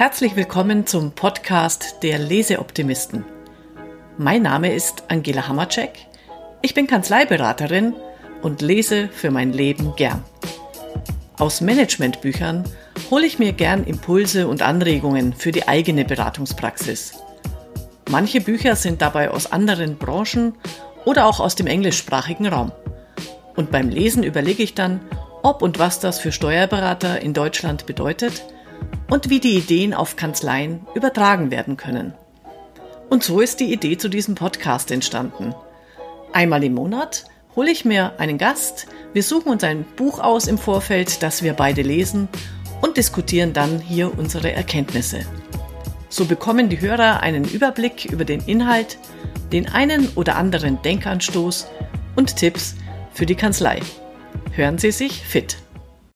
Herzlich willkommen zum Podcast der Leseoptimisten. Mein Name ist Angela Hammercheck. Ich bin Kanzleiberaterin und lese für mein Leben gern. Aus Managementbüchern hole ich mir gern Impulse und Anregungen für die eigene Beratungspraxis. Manche Bücher sind dabei aus anderen Branchen oder auch aus dem englischsprachigen Raum. Und beim Lesen überlege ich dann, ob und was das für Steuerberater in Deutschland bedeutet und wie die Ideen auf Kanzleien übertragen werden können. Und so ist die Idee zu diesem Podcast entstanden. Einmal im Monat hole ich mir einen Gast, wir suchen uns ein Buch aus im Vorfeld, das wir beide lesen und diskutieren dann hier unsere Erkenntnisse. So bekommen die Hörer einen Überblick über den Inhalt, den einen oder anderen Denkanstoß und Tipps für die Kanzlei. Hören Sie sich fit.